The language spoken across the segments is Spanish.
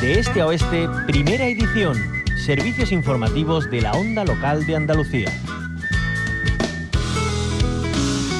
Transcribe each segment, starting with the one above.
De este a oeste, primera edición. Servicios informativos de la onda local de Andalucía.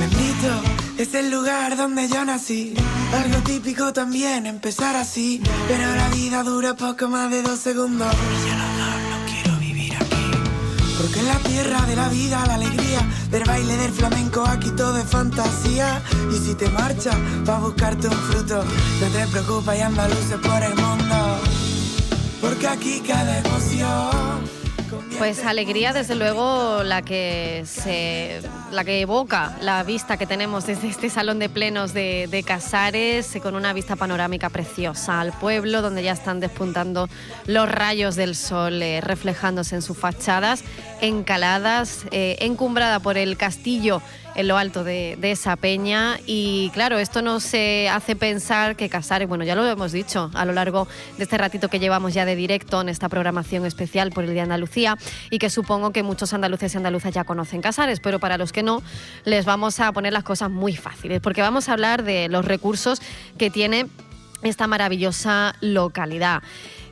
Bendito es el lugar donde yo nací. Algo típico también empezar así. Pero la vida dura poco más de dos segundos. Y no, quiero vivir aquí. Porque en la tierra de la vida, la alegría del baile del flamenco, aquí todo es fantasía. Y si te marchas, va a buscarte un fruto. No te preocupes, y anda luces por el mundo. Emoción. Pues alegría, desde luego, la que se, la que evoca la vista que tenemos desde este salón de plenos de, de Casares, con una vista panorámica preciosa al pueblo, donde ya están despuntando los rayos del sol eh, reflejándose en sus fachadas, encaladas, eh, encumbrada por el castillo en lo alto de, esa peña. Y claro, esto nos hace pensar que Casares, bueno, ya lo hemos dicho a lo largo de este ratito que llevamos ya de directo en esta programación especial por el Día de Andalucía y que supongo que muchos andaluces y andaluzas ya conocen Casares, pero para los que no, les vamos a poner las cosas muy fáciles, porque vamos a hablar de los recursos que tiene esta maravillosa localidad.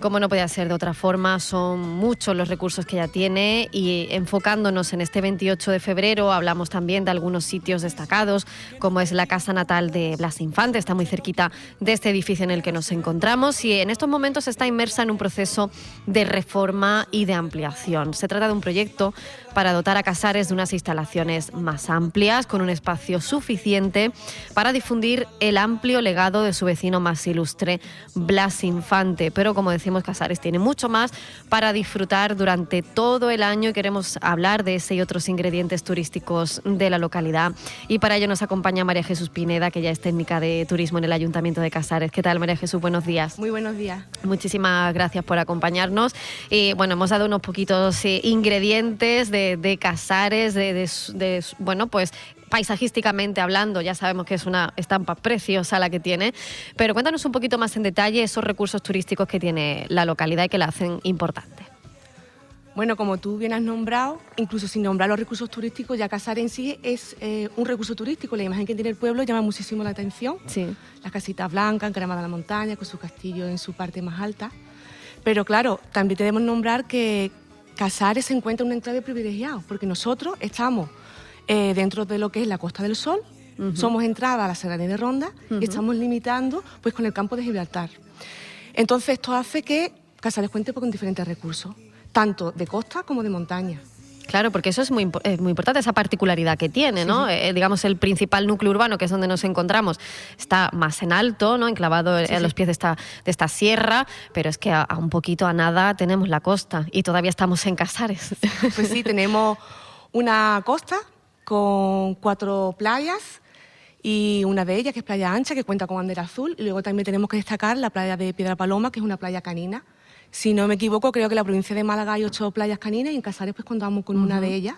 Como no podía ser de otra forma, son muchos los recursos que ya tiene y enfocándonos en este 28 de febrero hablamos también de algunos sitios destacados, como es la casa natal de Blas Infante, está muy cerquita de este edificio en el que nos encontramos y en estos momentos está inmersa en un proceso de reforma y de ampliación. Se trata de un proyecto para dotar a Casares de unas instalaciones más amplias, con un espacio suficiente para difundir el amplio legado de su vecino más ilustre, Blas Infante. Pero como Casares tiene mucho más para disfrutar durante todo el año y queremos hablar de ese y otros ingredientes turísticos de la localidad. Y para ello nos acompaña María Jesús Pineda, que ya es técnica de turismo en el Ayuntamiento de Casares. ¿Qué tal, María Jesús? Buenos días. Muy buenos días. Muchísimas gracias por acompañarnos. Y bueno, hemos dado unos poquitos eh, ingredientes de de, Casares, de, bueno, pues paisajísticamente hablando, ya sabemos que es una estampa preciosa la que tiene, pero cuéntanos un poquito más en detalle esos recursos turísticos que tiene la localidad y que la hacen importante. Bueno, como tú bien has nombrado, incluso sin nombrar los recursos turísticos, ya Casares en sí es eh, un recurso turístico. La imagen que tiene el pueblo llama muchísimo la atención. Sí. Las casitas blancas, encaramadas a la montaña, con su castillo en su parte más alta. Pero claro, también debemos nombrar que Casares se encuentra en un enclave privilegiado, porque nosotros estamos eh, dentro de lo que es la Costa del Sol, somos entrada a la Serranía de Ronda y estamos limitando pues, con el campo de Gibraltar. Entonces esto hace que Casares cuente con diferentes recursos, tanto de costa como de montaña. Claro, porque eso es muy, muy importante, esa particularidad que tiene, ¿no? Eh, digamos, el principal núcleo urbano, que es donde nos encontramos, está más en alto, ¿no? Enclavado a los pies de esta, de esta sierra, pero es que a, un poquito a nada tenemos la costa y todavía estamos en Casares. Pues sí, tenemos una costa con cuatro playas y una de ellas que es Playa Ancha, que cuenta con bandera azul, y luego también tenemos que destacar la playa de Piedra Paloma, que es una playa canina si no me equivoco, creo que en la provincia de Málaga hay ocho playas caninas y en Casares pues contamos con una de ellas.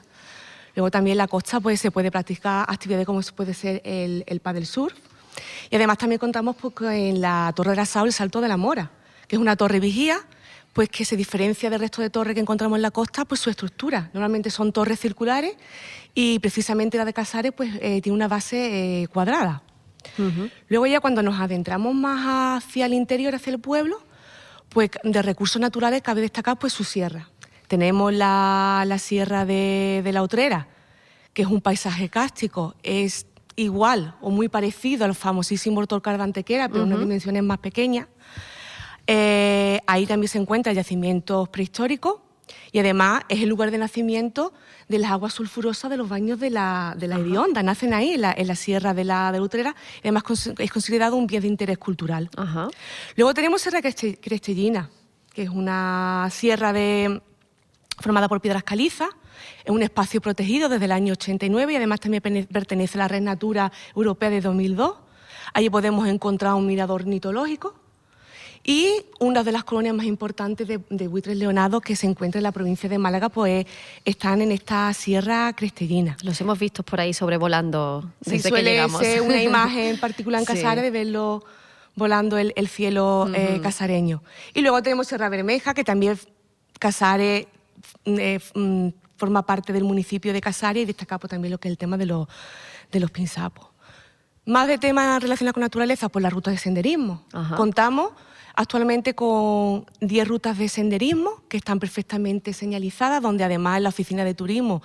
Luego también en la costa pues se puede practicar actividades como puede ser el, el paddle surf. Y además también contamos pues, en la Torre de la Sao el Salto de la Mora, que es una torre vigía pues que se diferencia del resto de torres que encontramos en la costa, pues su estructura. Normalmente son torres circulares y precisamente la de Casares pues eh, tiene una base eh, cuadrada. Luego ya cuando nos adentramos más hacia el interior, hacia el pueblo, pues de recursos naturales cabe destacar pues su sierra. Tenemos la, sierra de, la Utrera, que es un paisaje cástico, es igual o muy parecido al famosísimo Torcar de Antequera, pero en unas dimensiones más pequeñas. Eh, ahí también se encuentran yacimientos prehistóricos y además es el lugar de nacimiento de las aguas sulfurosas de los baños de la, de la Nacen ahí, en la, sierra de la de Utrera, y además es considerado un bien de interés cultural. Luego tenemos Sierra Crestellina, que es una sierra de, formada por piedras calizas, es un espacio protegido desde el año 89 y además también pertenece a la Red Natura Europea de 2002. Allí podemos encontrar un mirador mitológico y una de las colonias más importantes de, buitres leonados que se encuentra en la provincia de Málaga, pues están en esta sierra crestellina. Los hemos visto por ahí sobrevolando desde sí, suele que llegamos. Ser una imagen particular en Casares de verlo volando el, cielo eh, casareño. Y luego tenemos Sierra Bermeja, que también Casares eh, mm, forma parte del municipio de Casares y destaca pues, también lo que es el tema de los, de los pinzapos. Más de temas relacionados con naturaleza, pues las rutas de senderismo. Contamos actualmente con 10 rutas de senderismo que están perfectamente señalizadas, donde además la oficina de turismo,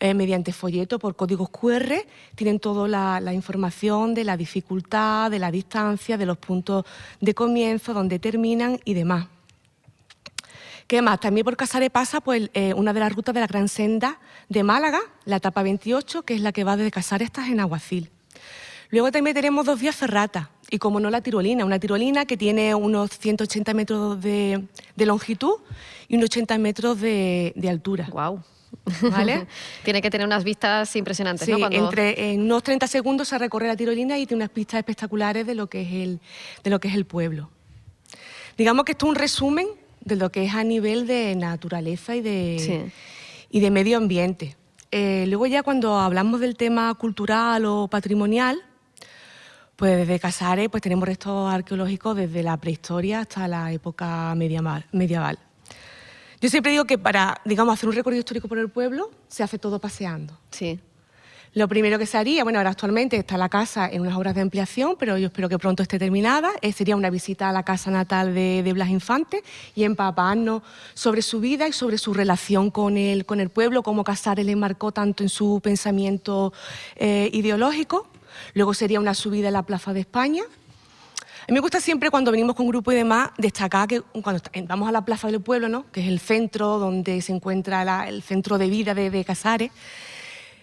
eh, mediante folleto por códigos QR, tienen toda la, información de la dificultad, de la distancia, de los puntos de comienzo, donde terminan y demás. ¿Qué más? También por Casares pasa pues, eh, una de las rutas de la Gran Senda de Málaga, la etapa 28, que es la que va desde Casares hasta Genaguacil. Luego también tenemos dos vías ferratas y, como no, la tirolina. Una tirolina que tiene unos 180 metros de, longitud y unos 80 metros de, altura. ¡Guau! ¿Vale? tiene que tener unas vistas impresionantes, sí, ¿no? Entre, en unos 30 segundos se recorre la tirolina y tiene unas pistas espectaculares de lo que es el, de lo que es el pueblo. Digamos que esto es un resumen de lo que es a nivel de naturaleza y de, y de medio ambiente. Eh, luego ya cuando hablamos del tema cultural o patrimonial, pues desde Casares pues tenemos restos arqueológicos desde la prehistoria hasta la época medieval. Yo siempre digo que para, digamos, hacer un recorrido histórico por el pueblo se hace todo paseando. Sí. Lo primero que se haría, bueno, ahora actualmente está la casa en unas obras de ampliación, pero yo espero que pronto esté terminada, eh, sería una visita a la casa natal de, Blas Infante y empaparnos sobre su vida y sobre su relación con el, con el pueblo, cómo Casares le marcó tanto en su pensamiento eh, ideológico. Luego sería una subida a la Plaza de España, a mí me gusta siempre cuando venimos con grupo y demás destacar que cuando vamos a la Plaza del Pueblo, ¿no? que es el centro donde se encuentra el centro de vida de, de Casares,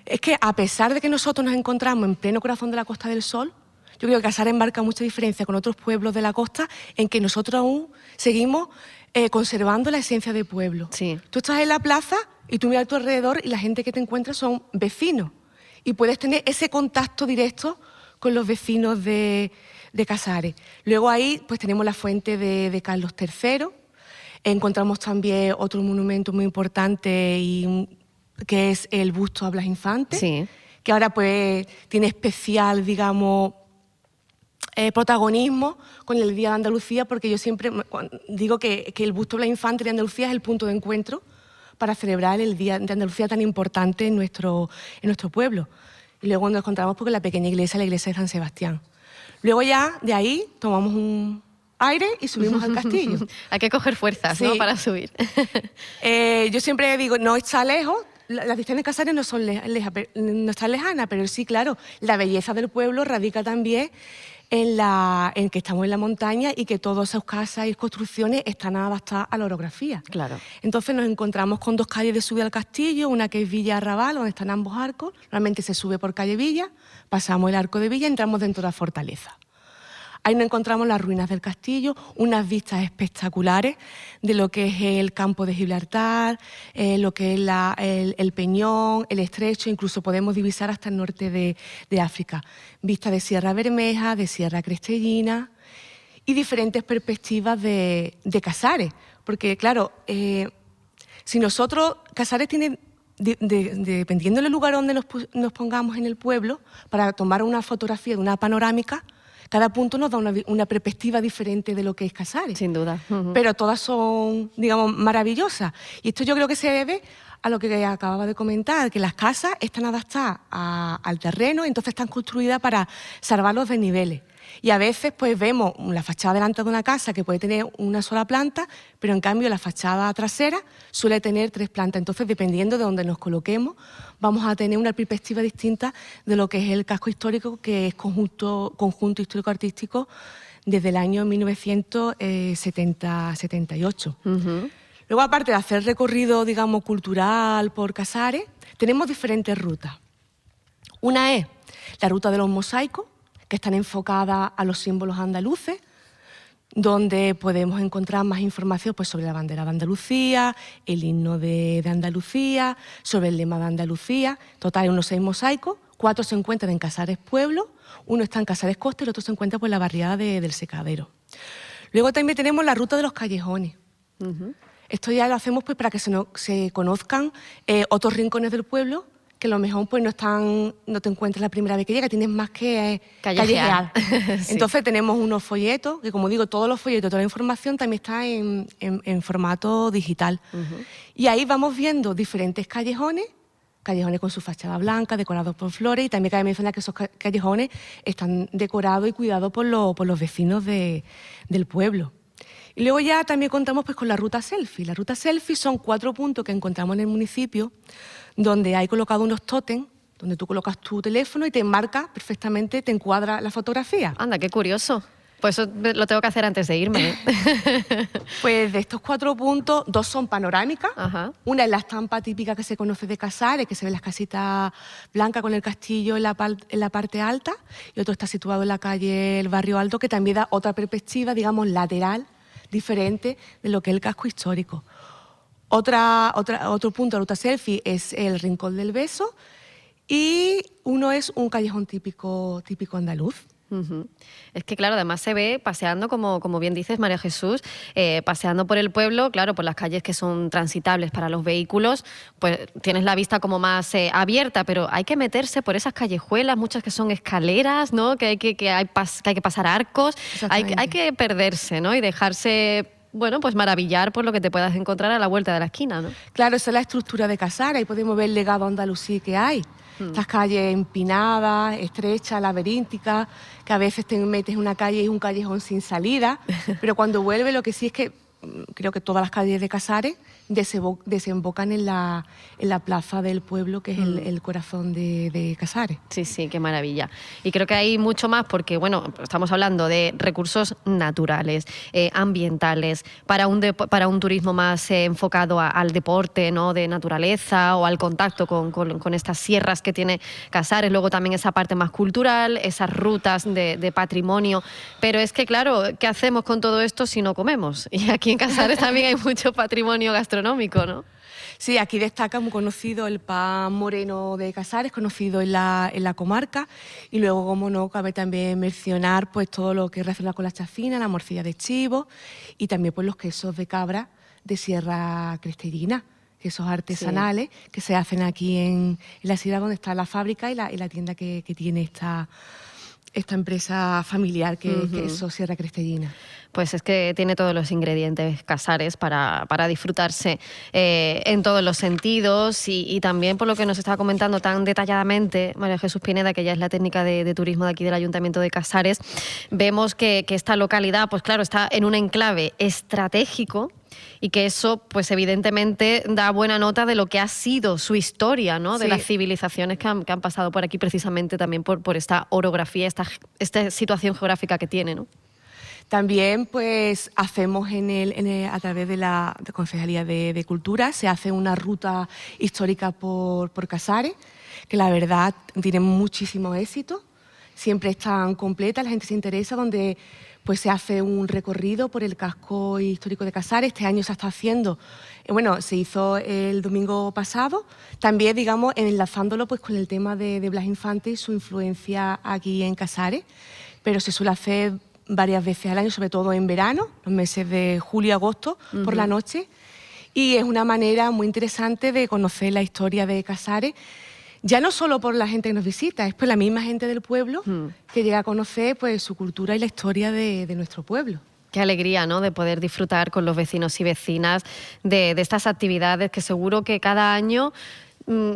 es que a pesar de que nosotros nos encontramos en pleno corazón de la Costa del Sol, yo creo que Casares marca mucha diferencia con otros pueblos de la costa en que nosotros aún seguimos eh, conservando la esencia de pueblo. Sí. Tú estás en la plaza y tú miras a tu alrededor y la gente que te encuentras son vecinos y puedes tener ese contacto directo con los vecinos de, Casares. Luego ahí pues tenemos la fuente de, de Carlos III, encontramos también otro monumento muy importante y que es el busto a Blas Infante, que ahora pues tiene especial, digamos, eh, protagonismo con el Día de Andalucía, porque yo siempre digo que, que, el busto a Blas Infante de Andalucía es el punto de encuentro para celebrar el Día de Andalucía tan importante en nuestro, en nuestro pueblo. Y luego nos encontramos con la pequeña iglesia, la iglesia de San Sebastián. Luego ya de ahí tomamos un, aire y subimos al castillo. Hay que coger fuerzas ¿no? para subir. Eh, yo siempre digo, no está lejos, las distancias de Casares no, son no están lejanas, pero sí, claro, la belleza del pueblo radica también en, la, en que estamos en la montaña y que todas esas casas y construcciones están adaptadas a la orografía. Claro. Entonces nos encontramos con dos calles de subida al castillo, una que es Villa Arrabal, donde están ambos arcos. Normalmente se sube por calle Villa, pasamos el arco de Villa y entramos dentro de la fortaleza. Ahí nos encontramos las ruinas del castillo, unas vistas espectaculares de lo que es el campo de Gibraltar, eh, lo que es el, Peñón, el Estrecho, incluso podemos divisar hasta el norte de, África. Vista de Sierra Bermeja, de Sierra Crestellina y diferentes perspectivas de, Casares. Porque, claro, eh, si nosotros, Casares tiene dependiendo del lugar donde nos, nos, pongamos en el pueblo, para tomar una fotografía de una panorámica, cada punto nos da una, perspectiva diferente de lo que es Casares. Sin duda. Pero todas son, digamos, maravillosas. Y esto yo creo que se debe a lo que acababa de comentar, que las casas están adaptadas al terreno, entonces están construidas para salvar los desniveles. Y a veces pues vemos la fachada delante de una casa que puede tener una sola planta, pero en cambio la fachada trasera suele tener tres plantas. Entonces, dependiendo de donde nos coloquemos, vamos a tener una perspectiva distinta de lo que es el casco histórico, que es conjunto, conjunto histórico-artístico desde el año 1978. Luego, aparte de hacer recorrido, digamos, cultural por Casares, tenemos diferentes rutas. Una es la ruta de los mosaicos, que están enfocadas a los símbolos andaluces, donde podemos encontrar más información pues, sobre la bandera de Andalucía, el himno de, Andalucía, sobre el lema de Andalucía. Total, hay unos seis mosaicos, cuatro se encuentran en Casares Pueblo, uno está en Casares Costa y el otro se encuentra por la barriada del Secadero. Luego también tenemos la ruta de los callejones. Esto ya lo hacemos pues, para que se, conozcan eh, otros rincones del pueblo que a lo mejor pues no están, no te encuentras la primera vez que llega, tienes más que callejear. Entonces tenemos unos folletos, que como digo, todos los folletos, toda la información también está en, formato digital. Y ahí vamos viendo diferentes callejones callejones con su fachada blanca, decorados por flores, y también cabe mencionar que esos callejones están decorados y cuidados por, por los vecinos del pueblo. Y luego ya también contamos pues, con la ruta selfie. La ruta selfie son cuatro puntos que encontramos en el municipio donde hay colocado unos tótem donde tú colocas tu teléfono y te marca perfectamente, te encuadra la fotografía. Anda, qué curioso. Pues eso lo tengo que hacer antes de irme. ¿eh? pues de estos cuatro puntos, dos son panorámicas. Una es la estampa típica que se conoce de Casares, que se ve las casitas blancas con el castillo en la, en la parte alta. Y otro está situado en la calle El Barrio Alto, que también da otra perspectiva, digamos, lateral, diferente de lo que es el casco histórico. Otra, otra, otro punto de ruta selfie es el Rincón del Beso y uno es un callejón típico, típico andaluz. Es que, claro, además se ve paseando, como, como bien dices, María Jesús, eh, paseando por el pueblo, claro, por las calles que son transitables para los vehículos, pues tienes la vista como más eh, abierta, pero hay que meterse por esas callejuelas, muchas que son escaleras, ¿no? Que hay que, que hay, que, hay que pasar arcos, hay, hay que perderse, ¿no? Y dejarse bueno, pues maravillar por lo que te puedas encontrar a la vuelta de la esquina, ¿no? Claro, esa es la estructura de Casara y podemos ver el legado andalusí que hay. Hmm. Estas calles empinadas, estrechas, laberínticas, que a veces te metes en una calle y es un callejón sin salida, pero cuando vuelve lo que sí es que mm, creo que todas las calles de Casares desembocan en la, en la plaza del pueblo, que es el, mm. corazón de, Casares. Sí, sí, qué maravilla. Y creo que hay mucho más porque, bueno, estamos hablando de recursos naturales, eh, ambientales, para un, para un turismo más eh, enfocado al deporte, ¿no? De naturaleza o al contacto con, con, estas sierras que tiene Casares. Luego también esa parte más cultural, esas rutas de, de patrimonio. Pero es que, claro, ¿qué hacemos con todo esto si no comemos? Y aquí en Casares también hay mucho patrimonio gastronómico ¿no? Sí, aquí destaca muy conocido el pan moreno de Casares, conocido en la, en la comarca, y luego, como no, cabe también mencionar pues todo lo que relaciona con la chafina, la morcilla de chivo y también pues los quesos de cabra de Sierra Crestellina quesos artesanales que se hacen aquí en, la sierra donde está la fábrica y la, la tienda que, tiene esta, esta empresa familiar que, que es Sierra Crestellina pues es que tiene todos los ingredientes casares para, disfrutarse eh, en todos los sentidos y, también por lo que nos estaba comentando tan detalladamente María Jesús Pineda, que ya es la técnica de, turismo de aquí del Ayuntamiento de Casares, vemos que, esta localidad, pues claro, está en un enclave estratégico y que eso, pues evidentemente, da buena nota de lo que ha sido su historia, ¿no? De las civilizaciones que han, pasado por aquí precisamente también por, por esta orografía, esta, esta situación geográfica que tiene, ¿no? También pues hacemos en el, a través de la Concejalía de, Cultura, se hace una ruta histórica por, por Casares, que la verdad tiene muchísimo éxito, siempre están completas, la gente se interesa, donde pues se hace un recorrido por el casco histórico de Casares. Este año se está haciendo, eh, bueno, se hizo el domingo pasado, también, digamos, enlazándolo pues con el tema de, de Blas Infante y su influencia aquí en Casares, pero se suele hacer varias veces al año, sobre todo en verano, los meses de julio y agosto, por la noche. Y es una manera muy interesante de conocer la historia de Casares, ya no solo por la gente que nos visita, es por la misma gente del pueblo que llega a conocer pues, su cultura y la historia de, nuestro pueblo. Qué alegría, ¿no? De poder disfrutar con los vecinos y vecinas de, de, estas actividades que seguro que cada año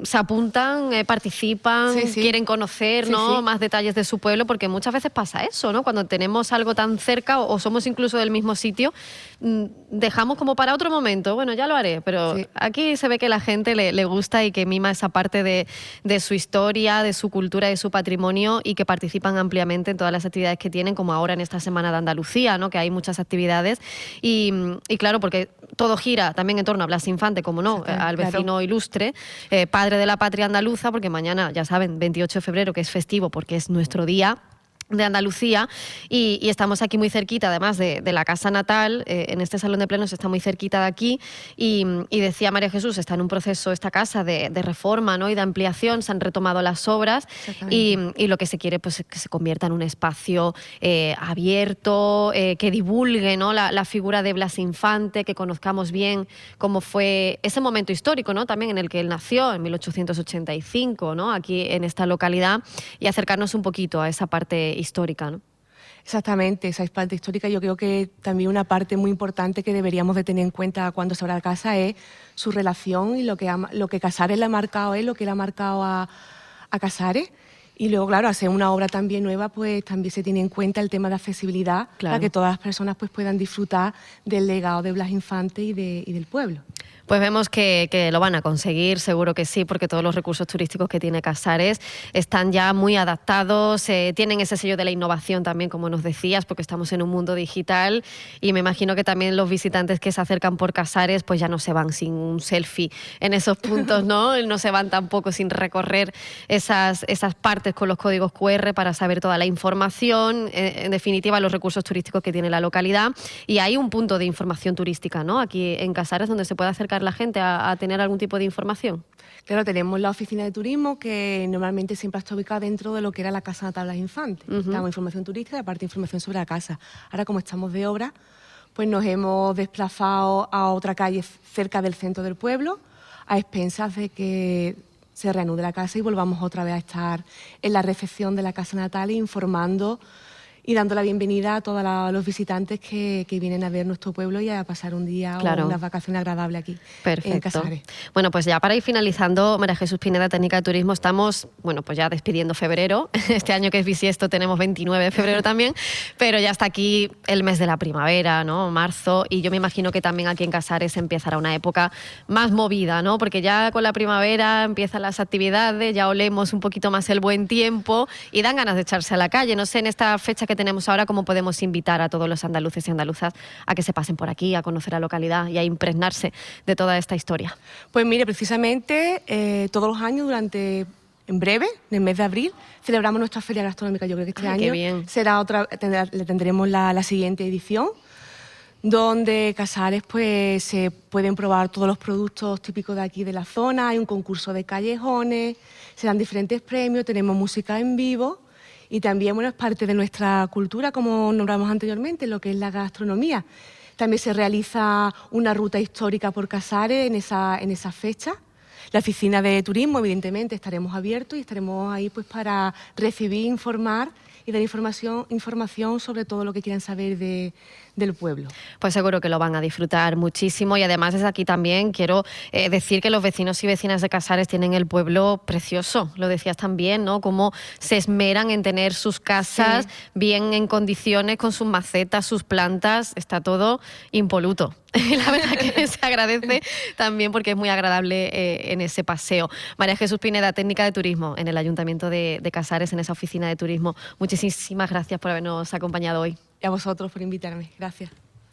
se apuntan, eh, participan, quieren conocer ¿no? más detalles de su pueblo, porque muchas veces pasa eso, ¿no? Cuando tenemos algo tan cerca o, somos incluso del mismo sitio, mm, dejamos como para otro momento, bueno, ya lo haré, pero aquí se ve que la gente le, gusta y que mima esa parte de, su historia, de su cultura, de su patrimonio y que participan ampliamente en todas las actividades que tienen, como ahora en esta Semana de Andalucía, ¿no? que hay muchas actividades. Y, claro, porque todo gira también en torno a Blas Infante, como no, al vecino ilustre. Eh, padre de la patria andaluza, porque mañana, ya saben, 28 de febrero, que es festivo porque es nuestro día, de Andalucía y, estamos aquí muy cerquita, además de, la casa natal, eh, en este salón de plenos está muy cerquita de aquí y, decía María Jesús, está en un proceso esta casa de, reforma ¿no? y de ampliación, se han retomado las obras y, lo que se quiere pues que se convierta en un espacio eh, abierto, eh, que divulgue ¿no? La, figura de Blas Infante, que conozcamos bien cómo fue ese momento histórico ¿no? también en el que él nació, en 1885, ¿no? aquí en esta localidad y acercarnos un poquito a esa parte histórica, ¿no? Exactamente, esa es parte histórica. Yo creo que también una parte muy importante que deberíamos de tener en cuenta cuando se habla de casa es su relación y lo que, lo que Casares le ha marcado es lo que le ha marcado a, a Casares. Y luego, claro, hacer una obra también nueva, pues también se tiene en cuenta el tema de accesibilidad para que todas las personas pues, puedan disfrutar del legado de Blas Infante y, de, y del pueblo. Pues vemos que, lo van a conseguir, seguro que sí, porque todos los recursos turísticos que tiene Casares están ya muy adaptados, eh, tienen ese sello de la innovación también, como nos decías, porque estamos en un mundo digital y me imagino que también los visitantes que se acercan por Casares pues ya no se van sin un selfie en esos puntos, ¿no? No se van tampoco sin recorrer esas, esas partes con los códigos QR para saber toda la información, eh, en definitiva los recursos turísticos que tiene la localidad y hay un punto de información turística, ¿no? Aquí en Casares donde se puede acercar la gente a, tener algún tipo de información? Claro, tenemos la oficina de turismo que normalmente siempre está ubicada dentro de lo que era la Casa Natal de las Infantes. Tenemos información turística y aparte información sobre la casa. Ahora, como estamos de obra, pues nos hemos desplazado a otra calle cerca del centro del pueblo, a expensas de que se reanude la casa y volvamos otra vez a estar en la recepción de la Casa Natal informando y dando la bienvenida a todos los visitantes que, vienen a ver nuestro pueblo y a pasar un día o unas vacaciones agradables aquí en Casares. Bueno, pues ya para ir finalizando, María Jesús Pineda, técnica de turismo, estamos, bueno, pues ya despidiendo febrero. Este año que es bisiesto tenemos 29 de febrero también, pero ya está aquí el mes de la primavera, ¿no? Marzo, y yo me imagino que también aquí en Casares empezará una época más movida, ¿no? Porque ya con la primavera empiezan las actividades, ya olemos un poquito más el buen tiempo y dan ganas de echarse a la calle. No sé, en esta fecha que tenemos ahora, cómo podemos invitar a todos los andaluces y andaluzas a que se pasen por aquí, a conocer la localidad y a impregnarse de toda esta historia. Pues mire, precisamente eh, todos los años durante en breve, en el mes de abril, celebramos nuestra feria gastronómica. Yo creo que este año será otra, le tendremos la, siguiente edición, donde Casares pues se pueden probar todos los productos típicos de aquí de la zona. Hay un concurso de callejones, se dan diferentes premios, tenemos música en vivo y también bueno, es parte de nuestra cultura, como nombramos anteriormente, lo que es la gastronomía. También se realiza una ruta histórica por Casares en esa, en esa fecha. La oficina de turismo, evidentemente, estaremos abiertos y estaremos ahí pues para recibir, informar y dar información, información sobre todo lo que quieran saber de, del pueblo. Pues seguro que lo van a disfrutar muchísimo y además desde aquí también quiero eh, decir que los vecinos y vecinas de Casares tienen el pueblo precioso, lo decías también, ¿no? Cómo se esmeran en tener sus casas bien en condiciones, con sus macetas, sus plantas, está todo impoluto. la verdad que se agradece también porque es muy agradable eh, en ese paseo. María Jesús Pineda, técnica de turismo en el Ayuntamiento de, de Casares, en esa oficina de turismo. Muchísimas gracias por habernos acompañado hoy y a vosotros por invitarme. Gracias.